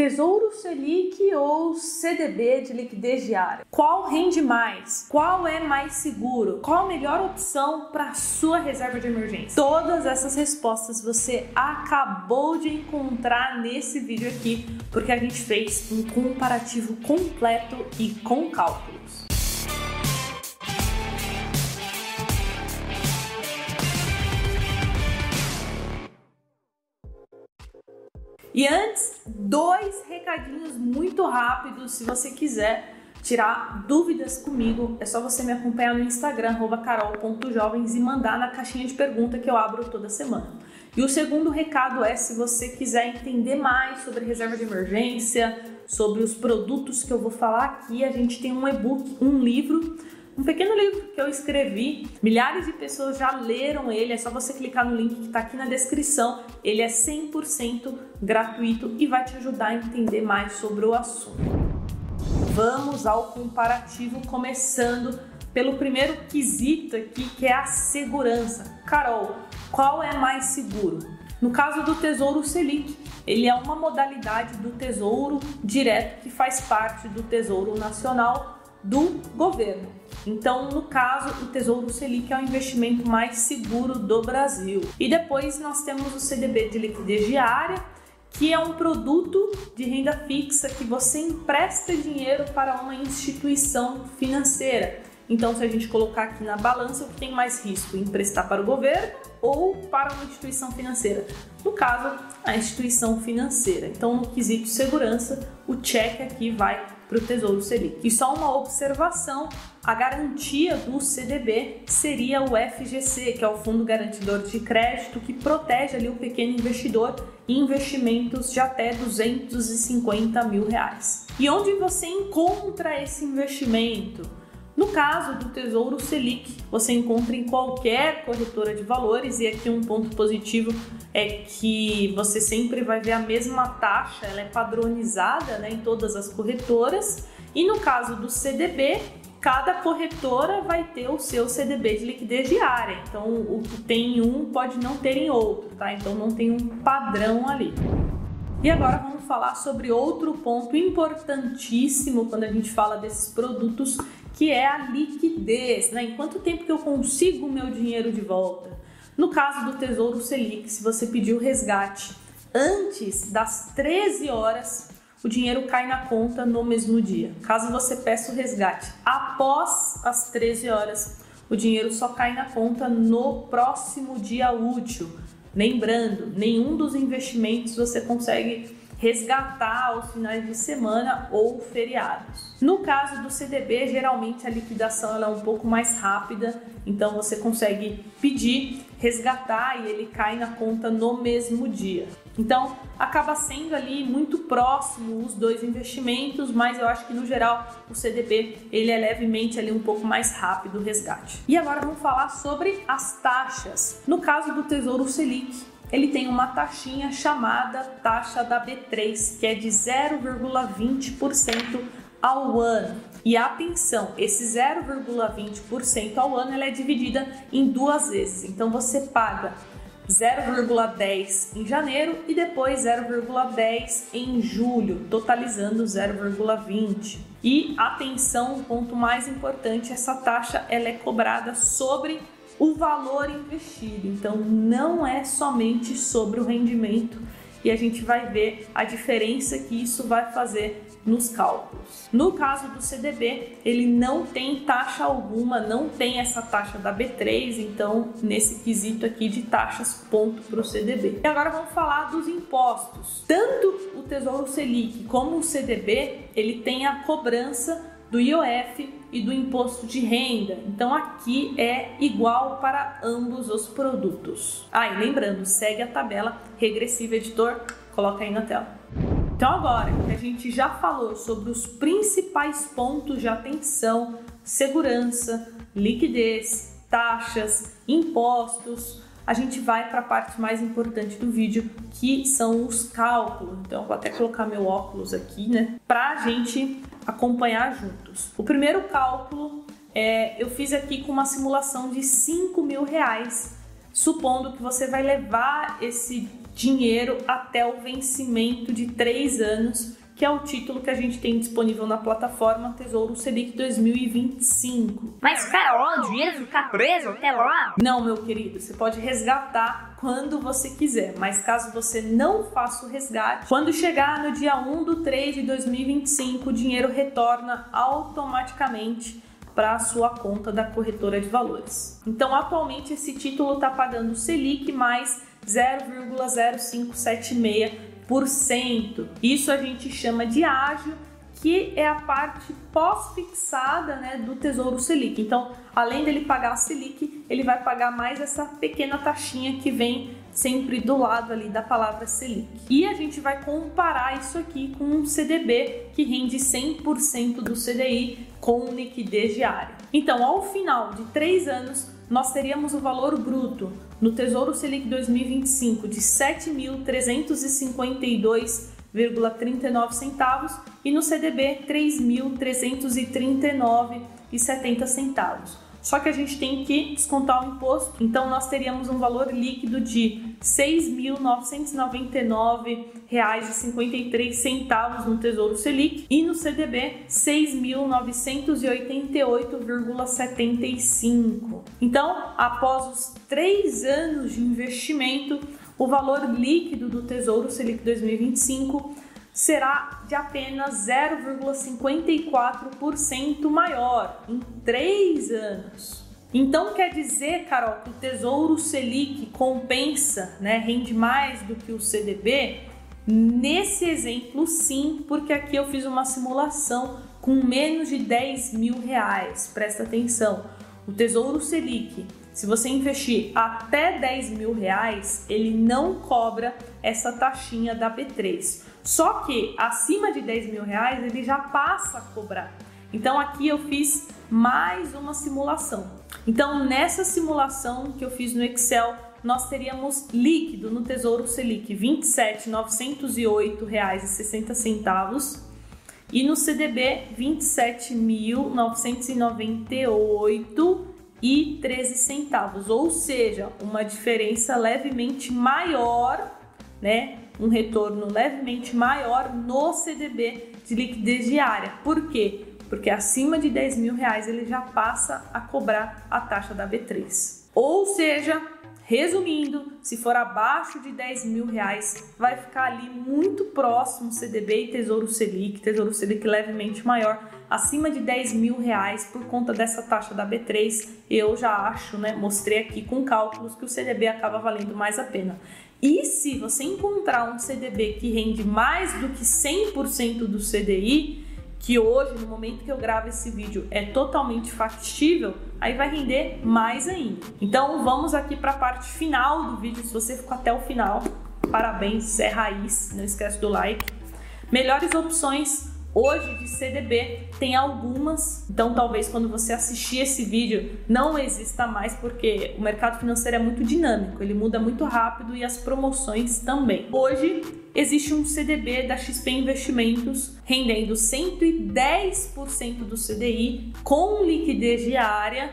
Tesouro Selic ou CDB de liquidez diária? Qual rende mais? Qual é mais seguro? Qual a melhor opção para sua reserva de emergência? Todas essas respostas você acabou de encontrar nesse vídeo aqui, porque a gente fez um comparativo completo e com cálculos. E antes, dois recadinhos muito rápidos. Se você quiser tirar dúvidas comigo, é só você me acompanhar no Instagram, carol.jovens, e mandar na caixinha de pergunta que eu abro toda semana. E o segundo recado é: se você quiser entender mais sobre reserva de emergência, sobre os produtos que eu vou falar aqui, a gente tem um e-book, um livro um pequeno livro que eu escrevi. Milhares de pessoas já leram ele, é só você clicar no link que está aqui na descrição. Ele é 100% gratuito e vai te ajudar a entender mais sobre o assunto. Vamos ao comparativo, começando pelo primeiro quesito aqui, que é a segurança. Carol, qual é mais seguro? No caso do Tesouro Selic, ele é uma modalidade do Tesouro Direto que faz parte do Tesouro Nacional do governo. Então, no caso, o Tesouro Selic é o investimento mais seguro do Brasil. E depois nós temos o CDB de liquidez diária, que é um produto de renda fixa que você empresta dinheiro para uma instituição financeira. Então, se a gente colocar aqui na balança, o que tem mais risco? Emprestar para o governo ou para uma instituição financeira? No caso, a instituição financeira. Então, no quesito segurança, o cheque aqui vai para o Tesouro Selic. E só uma observação: a garantia do CDB seria o FGC, que é o Fundo Garantidor de Crédito, que protege ali o pequeno investidor em investimentos de até 250 mil reais. E onde você encontra esse investimento? No caso do Tesouro Selic, você encontra em qualquer corretora de valores e aqui um ponto positivo é que você sempre vai ver a mesma taxa, ela é padronizada né, em todas as corretoras. E no caso do CDB, cada corretora vai ter o seu CDB de liquidez diária. Então, o que tem em um pode não ter em outro, tá? Então, não tem um padrão ali. E agora vamos falar sobre outro ponto importantíssimo quando a gente fala desses produtos que é a liquidez, né? Em quanto tempo que eu consigo o meu dinheiro de volta? No caso do Tesouro Selic, se você pedir o resgate antes das 13 horas, o dinheiro cai na conta no mesmo dia. Caso você peça o resgate após as 13 horas, o dinheiro só cai na conta no próximo dia útil. Lembrando, nenhum dos investimentos você consegue resgatar aos finais de semana ou feriados. No caso do CDB, geralmente a liquidação é um pouco mais rápida, então você consegue pedir, resgatar e ele cai na conta no mesmo dia. Então, acaba sendo ali muito próximo os dois investimentos, mas eu acho que no geral o CDB ele é levemente ali um pouco mais rápido o resgate. E agora vamos falar sobre as taxas. No caso do Tesouro Selic, ele tem uma taxinha chamada taxa da B3, que é de 0,20% ao ano. E atenção, esse 0,20% ao ano ela é dividida em duas vezes. Então você paga 0,10 em janeiro e depois 0,10 em julho, totalizando 0,20. E atenção, um ponto mais importante, essa taxa ela é cobrada sobre o valor investido. Então, não é somente sobre o rendimento e a gente vai ver a diferença que isso vai fazer nos cálculos. No caso do CDB, ele não tem taxa alguma, não tem essa taxa da B3, então nesse quesito aqui de taxas, ponto para o CDB. E agora vamos falar dos impostos. Tanto o Tesouro Selic como o CDB, ele tem a cobrança do IOF e do imposto de renda. Então aqui é igual para ambos os produtos. Ah, e lembrando, segue a tabela regressiva editor, coloca aí na tela. Então agora que a gente já falou sobre os principais pontos de atenção, segurança, liquidez, taxas, impostos, a gente vai para a parte mais importante do vídeo, que são os cálculos. Então, vou até colocar meu óculos aqui, né, para a gente acompanhar juntos. O primeiro cálculo é, eu fiz aqui com uma simulação de 5 mil reais, supondo que você vai levar esse dinheiro até o vencimento de três anos, que é o título que a gente tem disponível na plataforma Tesouro Selic 2025. Mas, Carol, o dinheiro fica preso até lá? Não, meu querido, você pode resgatar quando você quiser, mas caso você não faça o resgate, quando chegar no dia 1 do 3 de 2025, o dinheiro retorna automaticamente para a sua conta da corretora de valores. Então, atualmente esse título está pagando Selic mais 0,0576%. Isso a gente chama de ágio, que é a parte pós-fixada né, do Tesouro Selic. Então, além dele pagar a Selic, ele vai pagar mais essa pequena taxinha que vem sempre do lado ali da palavra Selic. E a gente vai comparar isso aqui com um CDB que rende 100% do CDI com liquidez diária. Então, ao final de três anos, nós teríamos o valor bruto no Tesouro Selic 2025 de 7.352,39 centavos e no CDB 3.339,70 centavos. Só que a gente tem que descontar o imposto, então nós teríamos um valor líquido de R$ 6.999,53 no Tesouro Selic e no CDB R$ 6.988,75. Então, após os três anos de investimento, o valor líquido do Tesouro Selic 2025 será de apenas 0,54% maior em três anos. Então quer dizer, Carol, que o Tesouro Selic compensa, né, rende mais do que o CDB? Nesse exemplo, sim, porque aqui eu fiz uma simulação com menos de 10 mil reais. Presta atenção, o Tesouro Selic, se você investir até 10 mil reais, ele não cobra essa taxinha da B3. Só que acima de 10 mil reais ele já passa a cobrar. Então aqui eu fiz mais uma simulação. Então nessa simulação que eu fiz no Excel, nós teríamos líquido no Tesouro Selic R$ 27.908,60 e no CDB R$ 27.998,13 centavos, ou seja, uma diferença levemente maior, né, um retorno levemente maior no CDB de liquidez diária. Por quê? Porque acima de 10 mil reais ele já passa a cobrar a taxa da B3. Ou seja, resumindo, se for abaixo de 10 mil reais, vai ficar ali muito próximo CDB e Tesouro Selic, Tesouro Selic levemente maior, acima de 10 mil reais por conta dessa taxa da B3, eu já acho, né? Mostrei aqui com cálculos que o CDB acaba valendo mais a pena. E se você encontrar um CDB que rende mais do que 100% do CDI, que hoje, no momento que eu gravo esse vídeo, é totalmente factível, aí vai render mais ainda. Então vamos aqui para a parte final do vídeo. Se você ficou até o final, parabéns, é raiz, não esquece do like. Melhores opções Hoje de CDB tem algumas, então talvez quando você assistir esse vídeo não exista mais porque o mercado financeiro é muito dinâmico, ele muda muito rápido e as promoções também. Hoje existe um CDB da XP Investimentos rendendo 110% do CDI com liquidez diária,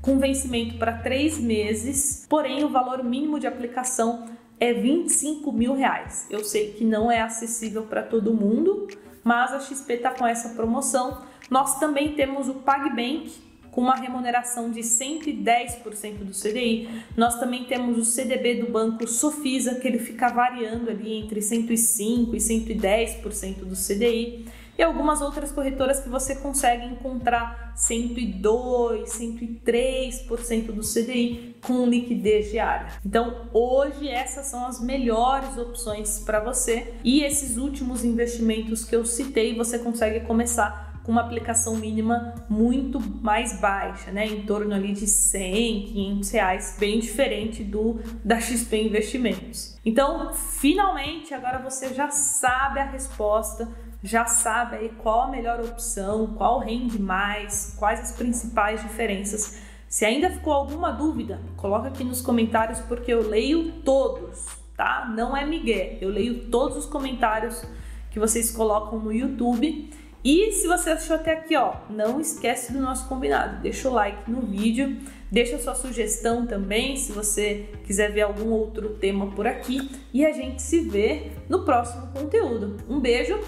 com vencimento para três meses, porém o valor mínimo de aplicação é 25 mil reais. Eu sei que não é acessível para todo mundo mas a XP está com essa promoção. Nós também temos o PagBank com uma remuneração de 110% do CDI. Nós também temos o CDB do banco Sofisa, que ele fica variando ali entre 105 e 110% do CDI e algumas outras corretoras que você consegue encontrar 102, 103% do CDI com liquidez diária. Então, hoje essas são as melhores opções para você e esses últimos investimentos que eu citei, você consegue começar com uma aplicação mínima muito mais baixa, né? Em torno ali de 100, 500 reais, bem diferente do da XP Investimentos. Então, finalmente, agora você já sabe a resposta já sabe aí qual a melhor opção, qual rende mais, quais as principais diferenças. Se ainda ficou alguma dúvida, coloca aqui nos comentários porque eu leio todos, tá? Não é migué, eu leio todos os comentários que vocês colocam no YouTube E se você achou até aqui, ó, não esquece do nosso combinado. Deixa o like no vídeo, deixa sua sugestão também, se você quiser ver algum outro tema por aqui. E a gente se vê no próximo conteúdo. Um beijo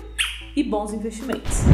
e bons investimentos.